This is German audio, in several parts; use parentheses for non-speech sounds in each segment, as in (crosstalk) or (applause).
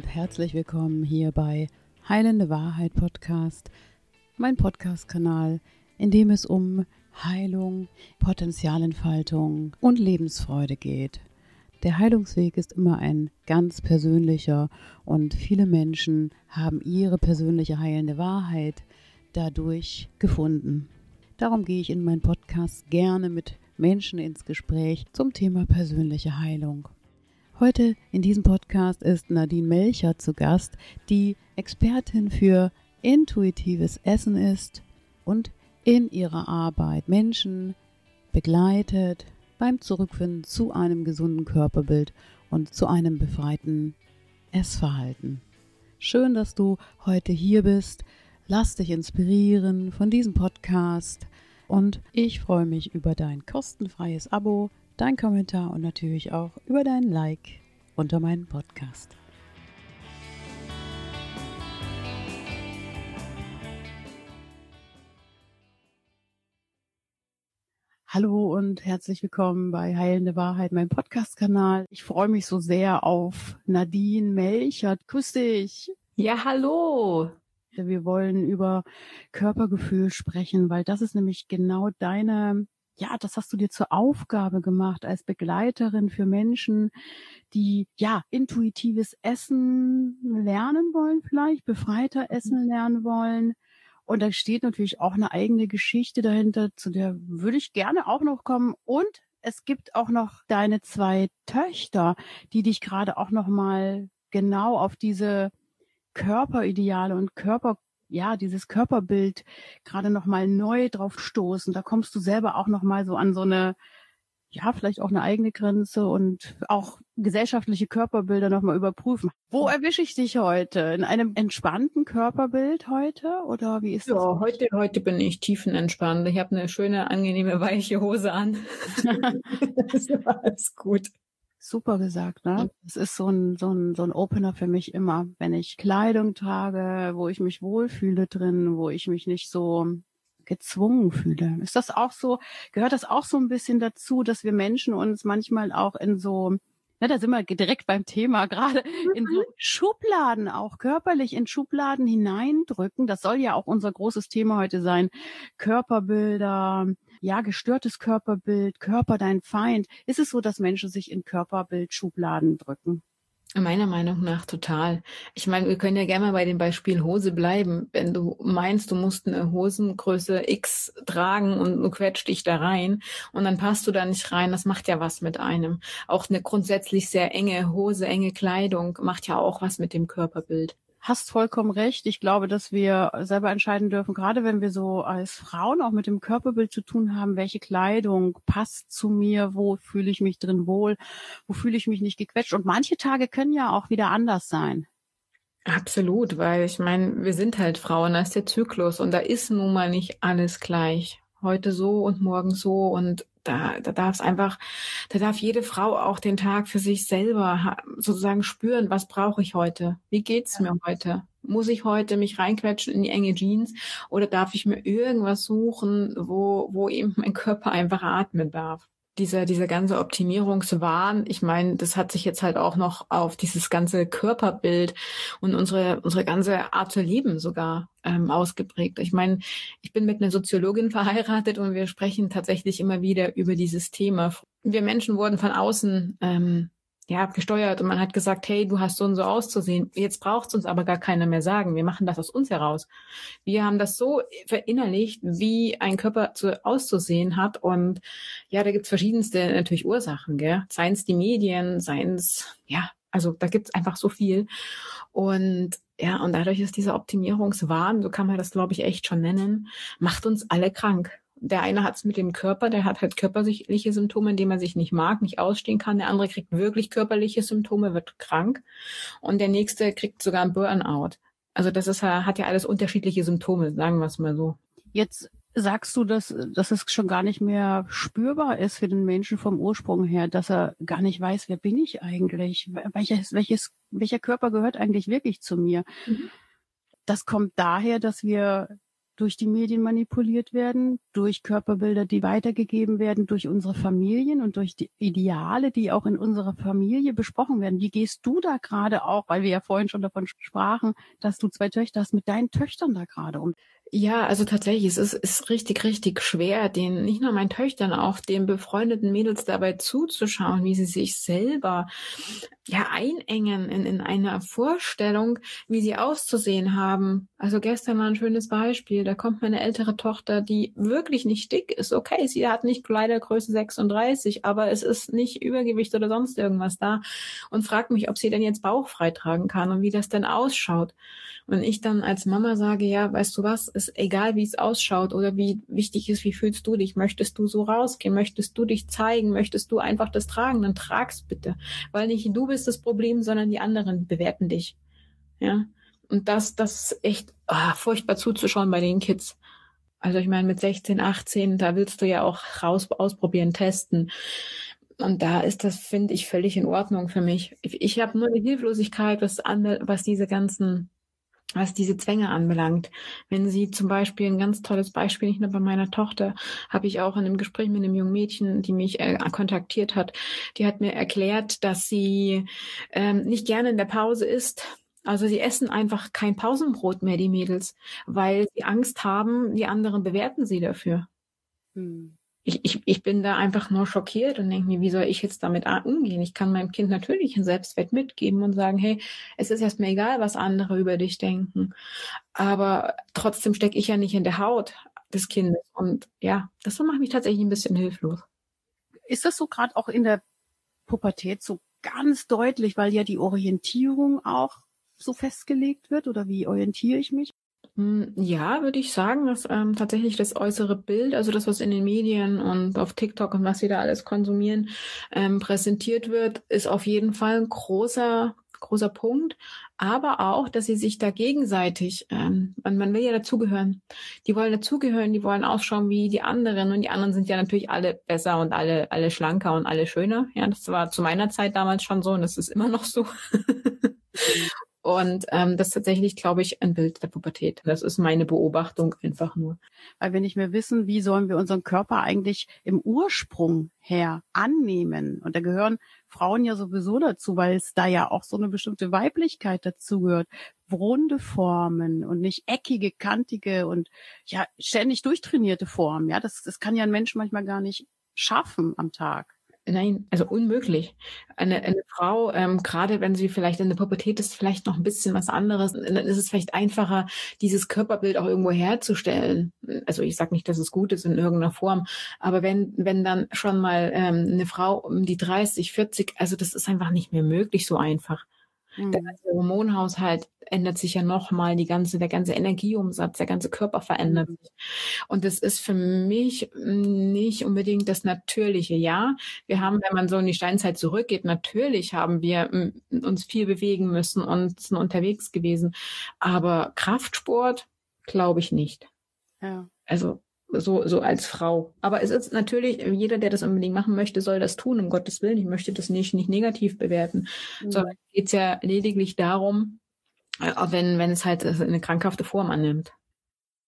und herzlich willkommen hier bei Heilende Wahrheit Podcast, mein Podcast-Kanal, in dem es um Heilung, Potenzialentfaltung und Lebensfreude geht. Der Heilungsweg ist immer ein ganz persönlicher und viele Menschen haben ihre persönliche heilende Wahrheit dadurch gefunden. Darum gehe ich in meinem Podcast gerne mit Menschen ins Gespräch zum Thema persönliche Heilung. Heute in diesem Podcast ist Nadine Melcher zu Gast, die Expertin für intuitives Essen ist und in ihrer Arbeit Menschen begleitet beim Zurückfinden zu einem gesunden Körperbild und zu einem befreiten Essverhalten. Schön, dass du heute hier bist. Lass dich inspirieren von diesem Podcast und ich freue mich über dein kostenfreies Abo, dein Kommentar und natürlich auch über dein Like unter meinem Podcast. Hallo und herzlich willkommen bei Heilende Wahrheit, meinem Podcast-Kanal. Ich freue mich so sehr auf Nadine Melchert. Grüß dich. Ja, hallo. Wir wollen über Körpergefühl sprechen, weil das ist nämlich genau deine, ja, das hast du dir zur Aufgabe gemacht als Begleiterin für Menschen, die ja intuitives Essen lernen wollen, vielleicht befreiter mhm. Essen lernen wollen. Und da steht natürlich auch eine eigene Geschichte dahinter, zu der würde ich gerne auch noch kommen. Und es gibt auch noch deine zwei Töchter, die dich gerade auch noch mal genau auf diese Körperideale und Körper, ja, dieses Körperbild gerade nochmal neu drauf stoßen. Da kommst du selber auch nochmal so an so eine, ja, vielleicht auch eine eigene Grenze und auch gesellschaftliche Körperbilder nochmal überprüfen. Wo erwische ich dich heute? In einem entspannten Körperbild heute? Oder wie ist ja, das? Ja, heute, heute bin ich tiefenentspannt. Ich habe eine schöne, angenehme, weiche Hose an. (laughs) (laughs) das ist alles gut. Super gesagt, ne? Das ist so ein, so ein, so ein Opener für mich immer, wenn ich Kleidung trage, wo ich mich wohlfühle drin, wo ich mich nicht so gezwungen fühle. Ist das auch so, gehört das auch so ein bisschen dazu, dass wir Menschen uns manchmal auch in so, ne, da sind wir direkt beim Thema, (laughs) gerade in so mhm. Schubladen auch körperlich in Schubladen hineindrücken. Das soll ja auch unser großes Thema heute sein. Körperbilder, ja, gestörtes Körperbild, Körper dein Feind. Ist es so, dass Menschen sich in Körperbildschubladen drücken? Meiner Meinung nach total. Ich meine, wir können ja gerne mal bei dem Beispiel Hose bleiben. Wenn du meinst, du musst eine Hosengröße X tragen und du quetscht dich da rein und dann passt du da nicht rein, das macht ja was mit einem. Auch eine grundsätzlich sehr enge Hose, enge Kleidung macht ja auch was mit dem Körperbild hast vollkommen recht. Ich glaube, dass wir selber entscheiden dürfen, gerade wenn wir so als Frauen auch mit dem Körperbild zu tun haben, welche Kleidung passt zu mir, wo fühle ich mich drin wohl, wo fühle ich mich nicht gequetscht. Und manche Tage können ja auch wieder anders sein. Absolut, weil ich meine, wir sind halt Frauen, da ist der Zyklus und da ist nun mal nicht alles gleich. Heute so und morgen so und da, da darf es einfach, da darf jede Frau auch den Tag für sich selber sozusagen spüren, was brauche ich heute? Wie geht's ja. mir heute? Muss ich heute mich reinquetschen in die enge Jeans oder darf ich mir irgendwas suchen, wo, wo eben mein Körper einfach atmen darf? Dieser, dieser ganze Optimierungswahn, ich meine, das hat sich jetzt halt auch noch auf dieses ganze Körperbild und unsere, unsere ganze Art zu leben sogar ähm, ausgeprägt. Ich meine, ich bin mit einer Soziologin verheiratet und wir sprechen tatsächlich immer wieder über dieses Thema. Wir Menschen wurden von außen ähm, ja, gesteuert und man hat gesagt, hey, du hast so und so auszusehen. Jetzt braucht es uns aber gar keiner mehr sagen. Wir machen das aus uns heraus. Wir haben das so verinnerlicht, wie ein Körper zu, auszusehen hat. Und ja, da gibt's verschiedenste natürlich Ursachen, gell? Seien es die Medien, seien es, ja, also da gibt's einfach so viel. Und ja, und dadurch ist dieser Optimierungswahn, so kann man das, glaube ich, echt schon nennen, macht uns alle krank der eine hat es mit dem Körper, der hat halt körperliche Symptome, indem er sich nicht mag, nicht ausstehen kann. Der andere kriegt wirklich körperliche Symptome, wird krank. Und der nächste kriegt sogar ein Burnout. Also das ist, hat ja alles unterschiedliche Symptome, sagen wir es mal so. Jetzt sagst du, dass, dass es schon gar nicht mehr spürbar ist für den Menschen vom Ursprung her, dass er gar nicht weiß, wer bin ich eigentlich? Welches, welches, welcher Körper gehört eigentlich wirklich zu mir? Mhm. Das kommt daher, dass wir durch die Medien manipuliert werden, durch Körperbilder, die weitergegeben werden, durch unsere Familien und durch die Ideale, die auch in unserer Familie besprochen werden. Wie gehst du da gerade auch, weil wir ja vorhin schon davon sprachen, dass du zwei Töchter hast, mit deinen Töchtern da gerade um? Ja, also tatsächlich, es ist, ist richtig, richtig schwer, den nicht nur meinen Töchtern, auch den befreundeten Mädels dabei zuzuschauen, wie sie sich selber ja einengen in, in einer Vorstellung, wie sie auszusehen haben. Also gestern war ein schönes Beispiel. Da kommt meine ältere Tochter, die wirklich nicht dick ist. Okay, sie hat nicht Kleidergröße 36, aber es ist nicht Übergewicht oder sonst irgendwas da und fragt mich, ob sie denn jetzt bauchfrei tragen kann und wie das denn ausschaut. Und ich dann als Mama sage, ja, weißt du was, ist egal, wie es ausschaut oder wie wichtig ist, wie fühlst du dich? Möchtest du so rausgehen? Möchtest du dich zeigen? Möchtest du einfach das tragen? Dann trag's bitte. Weil nicht du bist das Problem, sondern die anderen bewerten dich. Ja. Und das, das ist echt oh, furchtbar zuzuschauen bei den Kids. Also ich meine, mit 16, 18, da willst du ja auch raus ausprobieren, testen. Und da ist das, finde ich, völlig in Ordnung für mich. Ich, ich habe nur eine Hilflosigkeit, was, was diese ganzen was diese Zwänge anbelangt. Wenn sie zum Beispiel ein ganz tolles Beispiel, nicht nur bei meiner Tochter, habe ich auch in einem Gespräch mit einem jungen Mädchen, die mich äh, kontaktiert hat, die hat mir erklärt, dass sie ähm, nicht gerne in der Pause isst. Also sie essen einfach kein Pausenbrot mehr, die Mädels, weil sie Angst haben, die anderen bewerten sie dafür. Hm ich, ich, ich bin da einfach nur schockiert und denke mir, wie soll ich jetzt damit umgehen? Ich kann meinem Kind natürlich ein Selbstwert mitgeben und sagen, hey, es ist erstmal egal, was andere über dich denken. Aber trotzdem stecke ich ja nicht in der Haut des Kindes. Und ja, das macht mich tatsächlich ein bisschen hilflos. Ist das so gerade auch in der Pubertät so ganz deutlich, weil ja die Orientierung auch so festgelegt wird? Oder wie orientiere ich mich? Hm, ja, würde ich sagen, dass ähm, tatsächlich das äußere Bild, also das, was in den Medien und auf TikTok und was wir da alles konsumieren, ähm, präsentiert wird, ist auf jeden Fall ein großer, großer Punkt. Aber auch, dass sie sich da gegenseitig, ähm, man, man will ja dazugehören. Die wollen dazugehören, die wollen ausschauen wie die anderen und die anderen sind ja natürlich alle besser und alle, alle schlanker und alle schöner. Ja, das war zu meiner Zeit damals schon so und das ist immer noch so. (laughs) Und ähm, das ist tatsächlich, glaube ich, ein Bild der Pubertät. Das ist meine Beobachtung einfach nur. Weil wir nicht mehr wissen, wie sollen wir unseren Körper eigentlich im Ursprung her annehmen. Und da gehören Frauen ja sowieso dazu, weil es da ja auch so eine bestimmte Weiblichkeit dazu gehört. Runde Formen und nicht eckige, kantige und ja ständig durchtrainierte Formen. Ja, das, das kann ja ein Mensch manchmal gar nicht schaffen am Tag. Nein, also unmöglich. Eine, eine Frau, ähm, gerade wenn sie vielleicht in der Pubertät ist, vielleicht noch ein bisschen was anderes, dann ist es vielleicht einfacher, dieses Körperbild auch irgendwo herzustellen. Also ich sage nicht, dass es gut ist in irgendeiner Form, aber wenn, wenn dann schon mal ähm, eine Frau um die 30, 40, also das ist einfach nicht mehr möglich so einfach. Mhm. Der ganze Hormonhaushalt ändert sich ja nochmal, die ganze, der ganze Energieumsatz, der ganze Körper verändert mhm. sich. Und das ist für mich nicht unbedingt das Natürliche. Ja, wir haben, wenn man so in die Steinzeit zurückgeht, natürlich haben wir uns viel bewegen müssen und sind unterwegs gewesen. Aber Kraftsport glaube ich nicht. Ja. Also so, so als Frau. Aber es ist natürlich, jeder, der das unbedingt machen möchte, soll das tun, um Gottes Willen. Ich möchte das nicht, nicht negativ bewerten, mhm. sondern geht ja lediglich darum, äh, wenn, wenn es halt eine krankhafte Form annimmt.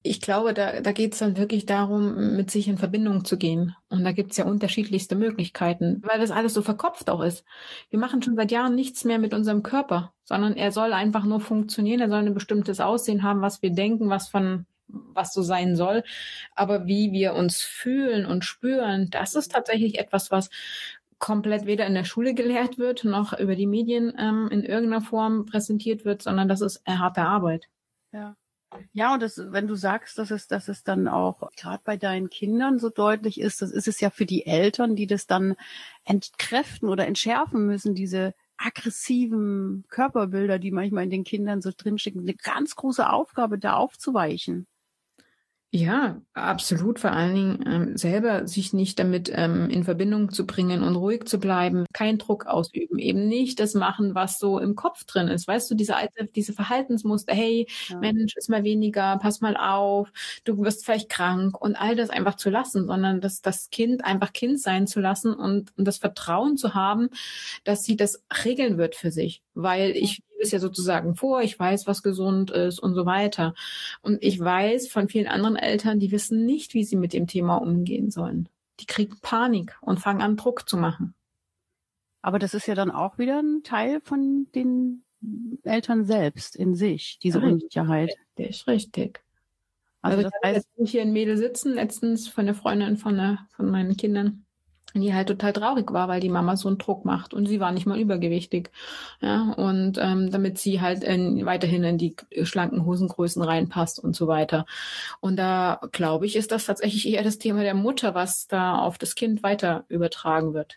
Ich glaube, da, da geht es dann wirklich darum, mit sich in Verbindung zu gehen. Und da gibt es ja unterschiedlichste Möglichkeiten, weil das alles so verkopft auch ist. Wir machen schon seit Jahren nichts mehr mit unserem Körper, sondern er soll einfach nur funktionieren, er soll ein bestimmtes Aussehen haben, was wir denken, was von was so sein soll. Aber wie wir uns fühlen und spüren, das ist tatsächlich etwas, was komplett weder in der Schule gelehrt wird, noch über die Medien ähm, in irgendeiner Form präsentiert wird, sondern das ist eine harte Arbeit. Ja. Ja, und das, wenn du sagst, dass es, dass es dann auch gerade bei deinen Kindern so deutlich ist, das ist es ja für die Eltern, die das dann entkräften oder entschärfen müssen, diese aggressiven Körperbilder, die manchmal in den Kindern so drinstecken, eine ganz große Aufgabe, da aufzuweichen. Ja, absolut. Vor allen Dingen ähm, selber sich nicht damit ähm, in Verbindung zu bringen und ruhig zu bleiben, keinen Druck ausüben, eben nicht das machen, was so im Kopf drin ist. Weißt du, diese alte, diese Verhaltensmuster, hey, ja. Mensch, ist mal weniger, pass mal auf, du wirst vielleicht krank und all das einfach zu lassen, sondern das, das Kind einfach Kind sein zu lassen und, und das Vertrauen zu haben, dass sie das regeln wird für sich. Weil ich lebe es ja sozusagen vor, ich weiß, was gesund ist und so weiter. Und ich weiß von vielen anderen Eltern, die wissen nicht, wie sie mit dem Thema umgehen sollen. Die kriegen Panik und fangen an, Druck zu machen. Aber das ist ja dann auch wieder ein Teil von den Eltern selbst in sich, diese richtig, Unsicherheit. Richtig, richtig. Also, also das heißt, ich hier ein Mädel sitzen, letztens von der Freundin von, der, von meinen Kindern, die halt total traurig war, weil die Mama so einen Druck macht und sie war nicht mal übergewichtig. Ja, und ähm, damit sie halt in, weiterhin in die schlanken Hosengrößen reinpasst und so weiter. Und da glaube ich, ist das tatsächlich eher das Thema der Mutter, was da auf das Kind weiter übertragen wird.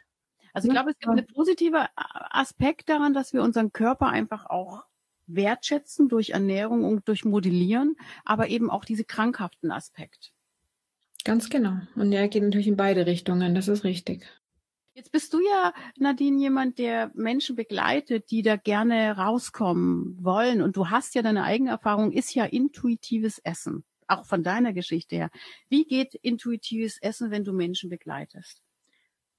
Also ich glaube, es gibt einen positiven Aspekt daran, dass wir unseren Körper einfach auch wertschätzen durch Ernährung und durch Modellieren, aber eben auch diese krankhaften Aspekt. Ganz genau. Und der geht natürlich in beide Richtungen, das ist richtig. Jetzt bist du ja, Nadine, jemand, der Menschen begleitet, die da gerne rauskommen wollen. Und du hast ja deine eigene Erfahrung, ist ja intuitives Essen. Auch von deiner Geschichte her. Wie geht intuitives Essen, wenn du Menschen begleitest?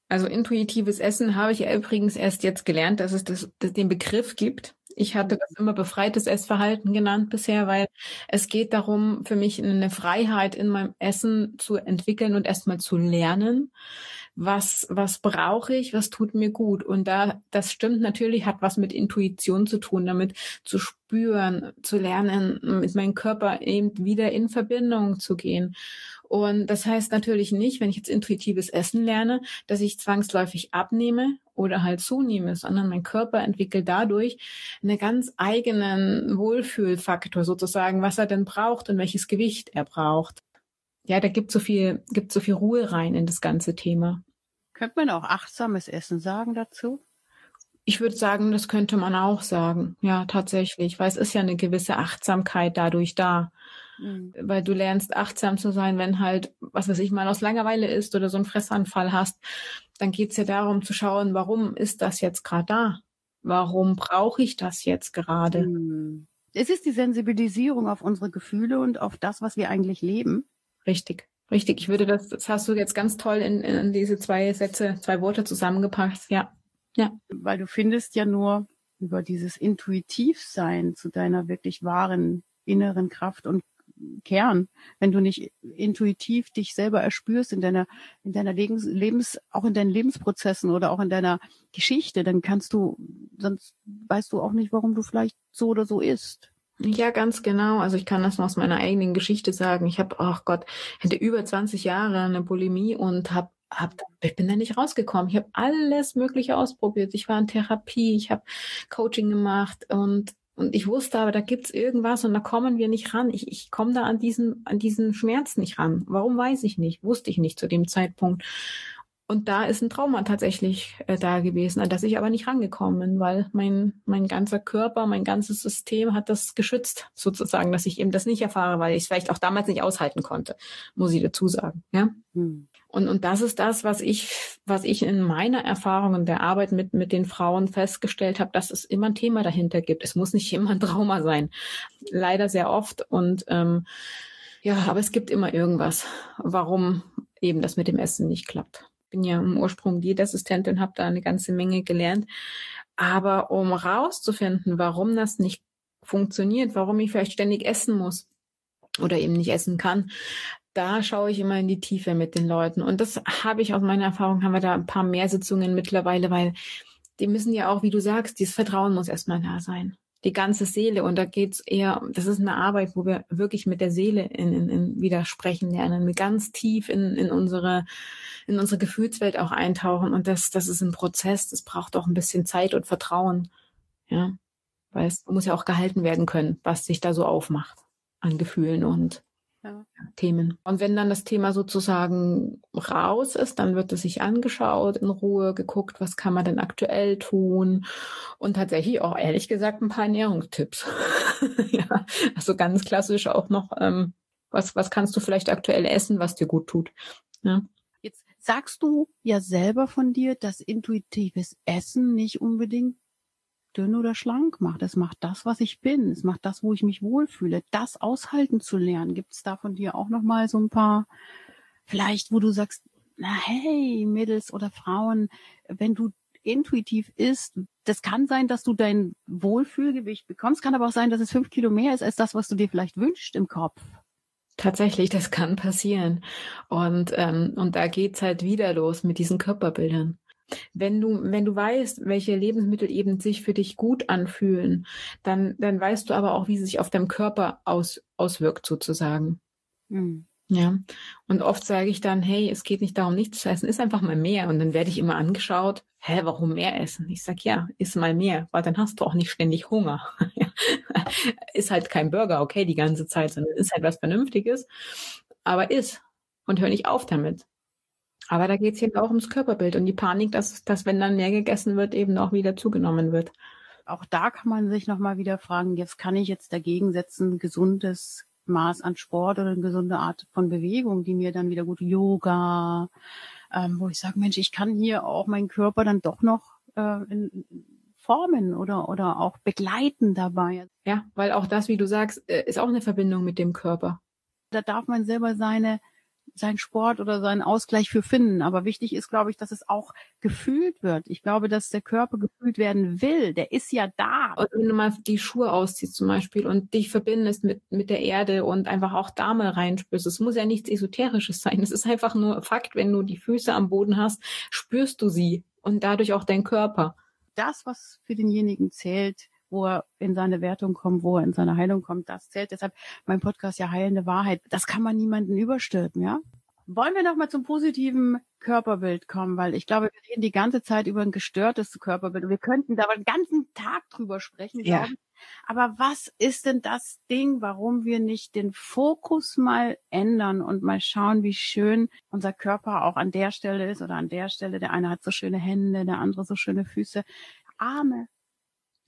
Also intuitives Essen habe ich ja übrigens erst jetzt gelernt, dass es das, das den Begriff gibt. Ich hatte das immer befreites Essverhalten genannt bisher, weil es geht darum, für mich eine Freiheit in meinem Essen zu entwickeln und erstmal zu lernen. Was, was brauche ich? Was tut mir gut? Und da, das stimmt natürlich, hat was mit Intuition zu tun, damit zu spüren, zu lernen, mit meinem Körper eben wieder in Verbindung zu gehen. Und das heißt natürlich nicht, wenn ich jetzt intuitives Essen lerne, dass ich zwangsläufig abnehme oder halt zunehme, sondern mein Körper entwickelt dadurch einen ganz eigenen Wohlfühlfaktor sozusagen, was er denn braucht und welches Gewicht er braucht. Ja, da gibt so viel, gibt so viel Ruhe rein in das ganze Thema. Könnte man auch achtsames Essen sagen dazu? Ich würde sagen, das könnte man auch sagen. Ja, tatsächlich, weil es ist ja eine gewisse Achtsamkeit dadurch da. Mhm. Weil du lernst achtsam zu sein, wenn halt, was weiß ich, mal aus Langeweile ist oder so einen Fressanfall hast, dann geht's ja darum zu schauen, warum ist das jetzt gerade da? Warum brauche ich das jetzt gerade? Mhm. Es ist die Sensibilisierung auf unsere Gefühle und auf das, was wir eigentlich leben. Richtig. Richtig, ich würde das, das hast du jetzt ganz toll in, in diese zwei Sätze, zwei Worte zusammengepackt, ja. Ja. Weil du findest ja nur über dieses Intuitivsein zu deiner wirklich wahren inneren Kraft und Kern, wenn du nicht intuitiv dich selber erspürst in deiner, in deiner Lebens, Lebens, auch in deinen Lebensprozessen oder auch in deiner Geschichte, dann kannst du, sonst weißt du auch nicht, warum du vielleicht so oder so isst. Ja, ganz genau. Also ich kann das aus meiner eigenen Geschichte sagen. Ich habe, ach Gott, hätte über 20 Jahre eine Bulimie und habe hab, ich bin da nicht rausgekommen. Ich habe alles Mögliche ausprobiert. Ich war in Therapie, ich habe Coaching gemacht und und ich wusste aber, da gibt's irgendwas und da kommen wir nicht ran. Ich, ich komme da an diesen, an diesen Schmerz nicht ran. Warum weiß ich nicht? Wusste ich nicht zu dem Zeitpunkt. Und da ist ein Trauma tatsächlich äh, da gewesen, an das ich aber nicht rangekommen bin, weil mein, mein ganzer Körper, mein ganzes System hat das geschützt, sozusagen, dass ich eben das nicht erfahre, weil ich es vielleicht auch damals nicht aushalten konnte, muss ich dazu sagen. Ja? Hm. Und, und das ist das, was ich, was ich in meiner Erfahrung in der Arbeit mit, mit den Frauen festgestellt habe, dass es immer ein Thema dahinter gibt. Es muss nicht (laughs) immer ein Trauma sein. Leider sehr oft. Und ähm, ja, aber es gibt immer irgendwas, warum eben das mit dem Essen nicht klappt bin ja im Ursprung Diätassistentin, habe da eine ganze Menge gelernt. Aber um rauszufinden, warum das nicht funktioniert, warum ich vielleicht ständig essen muss oder eben nicht essen kann, da schaue ich immer in die Tiefe mit den Leuten. Und das habe ich aus meiner Erfahrung, haben wir da ein paar mehr Sitzungen mittlerweile, weil die müssen ja auch, wie du sagst, dieses Vertrauen muss erstmal da sein die ganze Seele. Und da geht's eher, das ist eine Arbeit, wo wir wirklich mit der Seele in, in, in widersprechen lernen, ganz tief in, in unsere, in unsere Gefühlswelt auch eintauchen. Und das, das ist ein Prozess, das braucht auch ein bisschen Zeit und Vertrauen. Ja. Weil es muss ja auch gehalten werden können, was sich da so aufmacht an Gefühlen und ja. Themen. Und wenn dann das Thema sozusagen raus ist, dann wird es sich angeschaut, in Ruhe geguckt, was kann man denn aktuell tun und tatsächlich auch ehrlich gesagt ein paar Ernährungstipps. (laughs) ja, also ganz klassisch auch noch, ähm, was, was kannst du vielleicht aktuell essen, was dir gut tut. Ja. Jetzt sagst du ja selber von dir, dass intuitives Essen nicht unbedingt dünn oder schlank macht. Es macht das, was ich bin. Es macht das, wo ich mich wohlfühle. Das aushalten zu lernen. Gibt es da von dir auch noch mal so ein paar, vielleicht, wo du sagst, na hey, Mädels oder Frauen, wenn du intuitiv isst, das kann sein, dass du dein Wohlfühlgewicht bekommst, kann aber auch sein, dass es fünf Kilo mehr ist als das, was du dir vielleicht wünschst im Kopf. Tatsächlich, das kann passieren. Und, ähm, und da geht's halt wieder los mit diesen Körperbildern. Wenn du, wenn du weißt, welche Lebensmittel eben sich für dich gut anfühlen, dann, dann weißt du aber auch, wie sie sich auf deinem Körper aus, auswirkt sozusagen. Mhm. Ja. Und oft sage ich dann, hey, es geht nicht darum, nichts zu essen, ist einfach mal mehr. Und dann werde ich immer angeschaut, hä, warum mehr essen? Ich sag, ja, iss mal mehr, weil dann hast du auch nicht ständig Hunger. (laughs) ist halt kein Burger, okay, die ganze Zeit, sondern ist halt was Vernünftiges. Aber iss und hör nicht auf damit. Aber da geht's eben auch ums Körperbild und die Panik, dass, dass wenn dann mehr gegessen wird, eben auch wieder zugenommen wird. Auch da kann man sich nochmal wieder fragen, jetzt kann ich jetzt dagegen setzen, gesundes Maß an Sport oder eine gesunde Art von Bewegung, die mir dann wieder gut Yoga, ähm, wo ich sage, Mensch, ich kann hier auch meinen Körper dann doch noch äh, in, formen oder oder auch begleiten dabei. Ja, weil auch das, wie du sagst, äh, ist auch eine Verbindung mit dem Körper. Da darf man selber seine seinen Sport oder seinen Ausgleich für finden. Aber wichtig ist, glaube ich, dass es auch gefühlt wird. Ich glaube, dass der Körper gefühlt werden will. Der ist ja da. Und wenn du mal die Schuhe ausziehst zum Beispiel und dich verbindest mit, mit der Erde und einfach auch da mal reinspürst. Es muss ja nichts Esoterisches sein. Es ist einfach nur Fakt, wenn du die Füße am Boden hast, spürst du sie und dadurch auch dein Körper. Das, was für denjenigen zählt, wo er in seine Wertung kommt, wo er in seine Heilung kommt, das zählt. Deshalb mein Podcast ja heilende Wahrheit. Das kann man niemanden überstülpen, ja? Wollen wir nochmal zum positiven Körperbild kommen, weil ich glaube, wir reden die ganze Zeit über ein gestörtes Körperbild und wir könnten da den ganzen Tag drüber sprechen. Ja. Aber was ist denn das Ding, warum wir nicht den Fokus mal ändern und mal schauen, wie schön unser Körper auch an der Stelle ist oder an der Stelle. Der eine hat so schöne Hände, der andere so schöne Füße, Arme,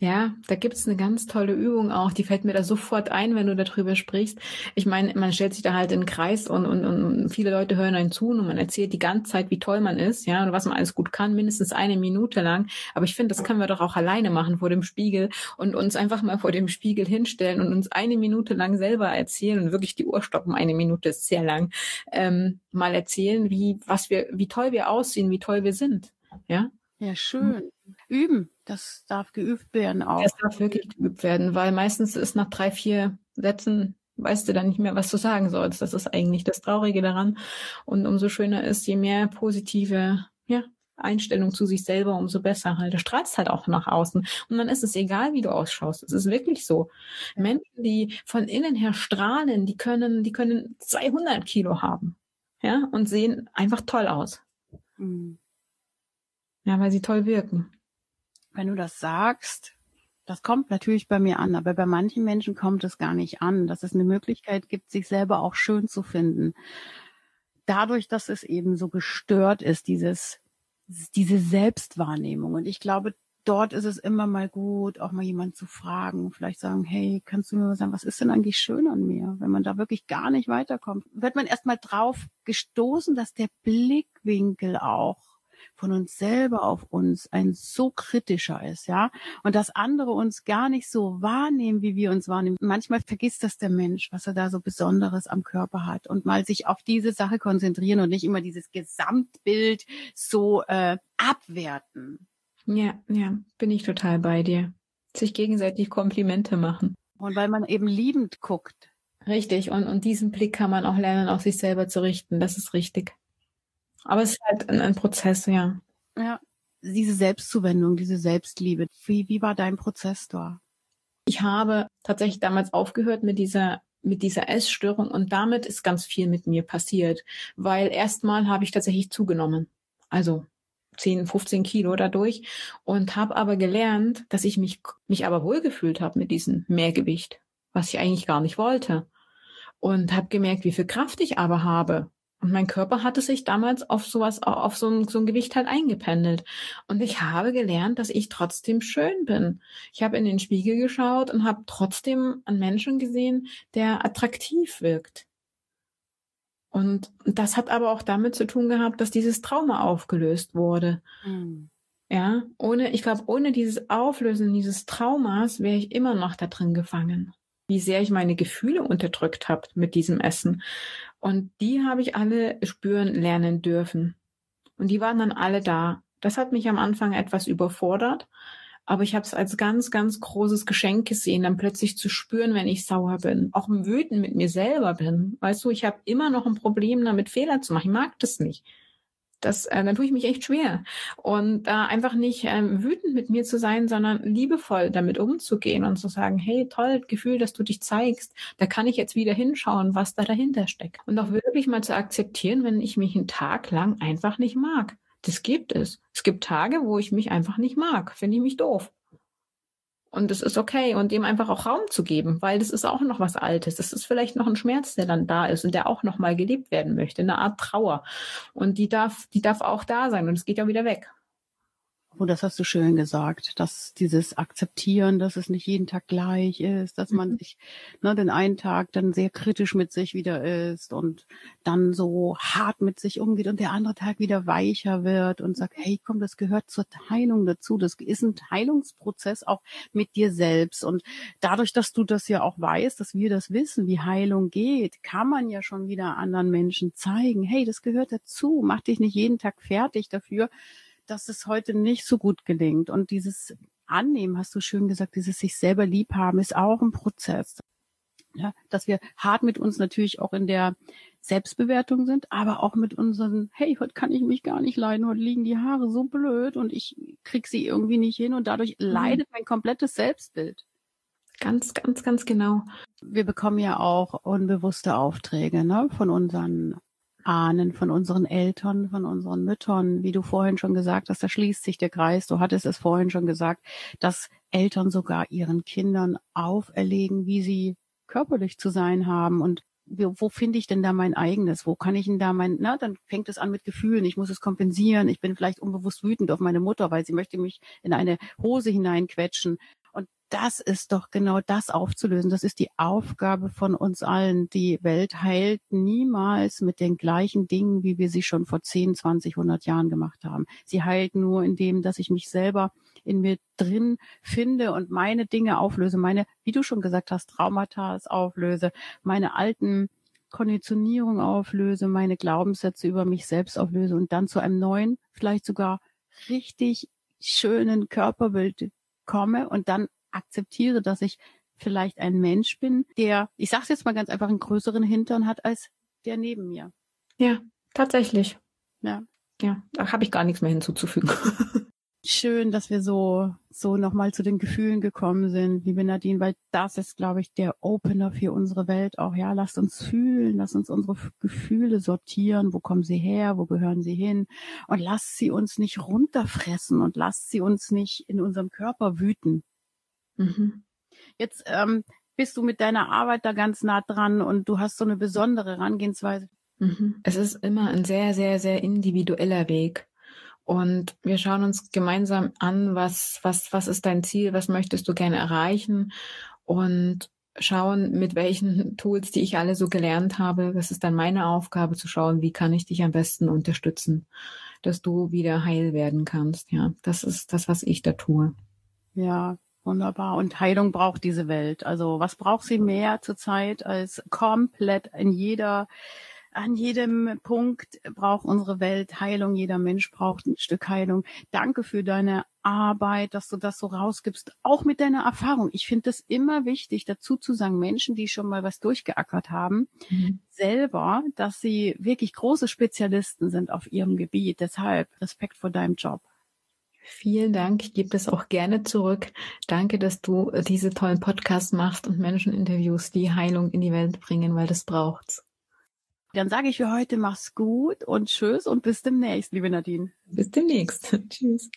ja, da gibt's eine ganz tolle Übung auch, die fällt mir da sofort ein, wenn du darüber sprichst. Ich meine, man stellt sich da halt in den Kreis und, und, und viele Leute hören einen zu und man erzählt die ganze Zeit, wie toll man ist, ja, und was man alles gut kann, mindestens eine Minute lang. Aber ich finde, das können wir doch auch alleine machen vor dem Spiegel und uns einfach mal vor dem Spiegel hinstellen und uns eine Minute lang selber erzählen und wirklich die Uhr stoppen, eine Minute ist sehr lang, ähm, mal erzählen, wie, was wir, wie toll wir aussehen, wie toll wir sind, ja. Ja, schön. Üben. Das darf geübt werden auch. Das darf wirklich geübt werden, weil meistens ist nach drei, vier Sätzen weißt du dann nicht mehr, was du sagen sollst. Das ist eigentlich das Traurige daran. Und umso schöner ist, je mehr positive, ja, Einstellung zu sich selber, umso besser halt. Du strahlst halt auch nach außen. Und dann ist es egal, wie du ausschaust. Es ist wirklich so. Menschen, die von innen her strahlen, die können, die können 200 Kilo haben. Ja, und sehen einfach toll aus. Mhm. Ja, weil sie toll wirken. Wenn du das sagst, das kommt natürlich bei mir an, aber bei manchen Menschen kommt es gar nicht an, dass es eine Möglichkeit gibt, sich selber auch schön zu finden. Dadurch, dass es eben so gestört ist, dieses, diese Selbstwahrnehmung. Und ich glaube, dort ist es immer mal gut, auch mal jemand zu fragen, vielleicht sagen, hey, kannst du mir mal sagen, was ist denn eigentlich schön an mir? Wenn man da wirklich gar nicht weiterkommt, wird man erstmal drauf gestoßen, dass der Blickwinkel auch von uns selber auf uns ein so kritischer ist, ja, und dass andere uns gar nicht so wahrnehmen, wie wir uns wahrnehmen. Manchmal vergisst das der Mensch, was er da so Besonderes am Körper hat und mal sich auf diese Sache konzentrieren und nicht immer dieses Gesamtbild so äh, abwerten. Ja, ja, bin ich total bei dir. Sich gegenseitig Komplimente machen. Und weil man eben liebend guckt. Richtig, und, und diesen Blick kann man auch lernen, auf sich selber zu richten. Das ist richtig. Aber es ist halt ein, ein Prozess, ja. Ja, diese Selbstzuwendung, diese Selbstliebe. Wie, wie war dein Prozess da? Ich habe tatsächlich damals aufgehört mit dieser mit dieser Essstörung und damit ist ganz viel mit mir passiert, weil erstmal habe ich tatsächlich zugenommen. Also 10, 15 Kilo dadurch und habe aber gelernt, dass ich mich, mich aber wohlgefühlt habe mit diesem Mehrgewicht, was ich eigentlich gar nicht wollte. Und habe gemerkt, wie viel Kraft ich aber habe und mein Körper hatte sich damals auf sowas, auf so ein, so ein Gewicht halt eingependelt. Und ich habe gelernt, dass ich trotzdem schön bin. Ich habe in den Spiegel geschaut und habe trotzdem einen Menschen gesehen, der attraktiv wirkt. Und das hat aber auch damit zu tun gehabt, dass dieses Trauma aufgelöst wurde. Mhm. Ja, ohne, ich glaube, ohne dieses Auflösen dieses Traumas wäre ich immer noch da drin gefangen. Wie sehr ich meine Gefühle unterdrückt habe mit diesem Essen. Und die habe ich alle spüren lernen dürfen. Und die waren dann alle da. Das hat mich am Anfang etwas überfordert, Aber ich habe es als ganz, ganz großes Geschenk gesehen, dann plötzlich zu spüren, wenn ich sauer bin, auch wütend mit mir selber bin. Weißt du, ich habe immer noch ein Problem damit, Fehler zu machen. Ich mag das nicht das, äh, dann tue ich mich echt schwer. Und da äh, einfach nicht ähm, wütend mit mir zu sein, sondern liebevoll damit umzugehen und zu sagen, hey, toll, Gefühl, dass du dich zeigst. Da kann ich jetzt wieder hinschauen, was da dahinter steckt. Und auch wirklich mal zu akzeptieren, wenn ich mich einen Tag lang einfach nicht mag. Das gibt es. Es gibt Tage, wo ich mich einfach nicht mag. Finde ich mich doof. Und es ist okay und dem einfach auch Raum zu geben, weil das ist auch noch was Altes. Das ist vielleicht noch ein Schmerz, der dann da ist und der auch noch mal gelebt werden möchte, eine Art Trauer. Und die darf, die darf auch da sein und es geht ja wieder weg. Oh, das hast du schön gesagt, dass dieses Akzeptieren, dass es nicht jeden Tag gleich ist, dass man mhm. sich ne, den einen Tag dann sehr kritisch mit sich wieder ist und dann so hart mit sich umgeht und der andere Tag wieder weicher wird und sagt, hey, komm, das gehört zur Heilung dazu. Das ist ein Heilungsprozess auch mit dir selbst. Und dadurch, dass du das ja auch weißt, dass wir das wissen, wie Heilung geht, kann man ja schon wieder anderen Menschen zeigen, hey, das gehört dazu. Mach dich nicht jeden Tag fertig dafür, dass es heute nicht so gut gelingt. Und dieses Annehmen, hast du schön gesagt, dieses sich selber lieb haben, ist auch ein Prozess. Ja, dass wir hart mit uns natürlich auch in der Selbstbewertung sind, aber auch mit unseren, hey, heute kann ich mich gar nicht leiden, heute liegen die Haare so blöd und ich krieg sie irgendwie nicht hin und dadurch mhm. leidet mein komplettes Selbstbild. Ganz, ganz, ganz genau. Wir bekommen ja auch unbewusste Aufträge ne, von unseren Ahnen, von unseren Eltern, von unseren Müttern, wie du vorhin schon gesagt hast, da schließt sich der Kreis. Du hattest es vorhin schon gesagt, dass Eltern sogar ihren Kindern auferlegen, wie sie körperlich zu sein haben und wo finde ich denn da mein eigenes? Wo kann ich denn da mein, na, dann fängt es an mit Gefühlen. Ich muss es kompensieren. Ich bin vielleicht unbewusst wütend auf meine Mutter, weil sie möchte mich in eine Hose hineinquetschen das ist doch genau das aufzulösen. Das ist die Aufgabe von uns allen. Die Welt heilt niemals mit den gleichen Dingen, wie wir sie schon vor 10, 20, 100 Jahren gemacht haben. Sie heilt nur indem, dass ich mich selber in mir drin finde und meine Dinge auflöse, meine, wie du schon gesagt hast, Traumata auflöse, meine alten Konditionierung auflöse, meine Glaubenssätze über mich selbst auflöse und dann zu einem neuen, vielleicht sogar richtig schönen Körperbild komme und dann akzeptiere, dass ich vielleicht ein Mensch bin, der, ich sage jetzt mal ganz einfach, einen größeren Hintern hat als der neben mir. Ja, tatsächlich. Ja. Ja, da habe ich gar nichts mehr hinzuzufügen. (laughs) Schön, dass wir so, so nochmal zu den Gefühlen gekommen sind, liebe Nadine, weil das ist, glaube ich, der Opener für unsere Welt auch. Ja, lasst uns fühlen, lasst uns unsere Gefühle sortieren. Wo kommen sie her? Wo gehören sie hin? Und lasst sie uns nicht runterfressen und lasst sie uns nicht in unserem Körper wüten. Mhm. Jetzt ähm, bist du mit deiner Arbeit da ganz nah dran und du hast so eine besondere Herangehensweise. Mhm. Es ist immer ein sehr, sehr, sehr individueller Weg. Und wir schauen uns gemeinsam an, was, was, was ist dein Ziel, was möchtest du gerne erreichen und schauen, mit welchen (laughs) Tools, die ich alle so gelernt habe, das ist dann meine Aufgabe zu schauen, wie kann ich dich am besten unterstützen, dass du wieder heil werden kannst. Ja, das ist das, was ich da tue. Ja, Wunderbar. Und Heilung braucht diese Welt. Also was braucht sie mehr zurzeit als komplett in jeder, an jedem Punkt braucht unsere Welt Heilung. Jeder Mensch braucht ein Stück Heilung. Danke für deine Arbeit, dass du das so rausgibst, auch mit deiner Erfahrung. Ich finde es immer wichtig, dazu zu sagen, Menschen, die schon mal was durchgeackert haben, mhm. selber, dass sie wirklich große Spezialisten sind auf ihrem Gebiet. Deshalb Respekt vor deinem Job. Vielen Dank. Ich gebe das auch gerne zurück. Danke, dass du äh, diese tollen Podcasts machst und Menschen interviewst, die Heilung in die Welt bringen, weil das braucht's. Dann sage ich für heute, mach's gut und tschüss und bis demnächst, liebe Nadine. Bis demnächst. (laughs) Tschüss.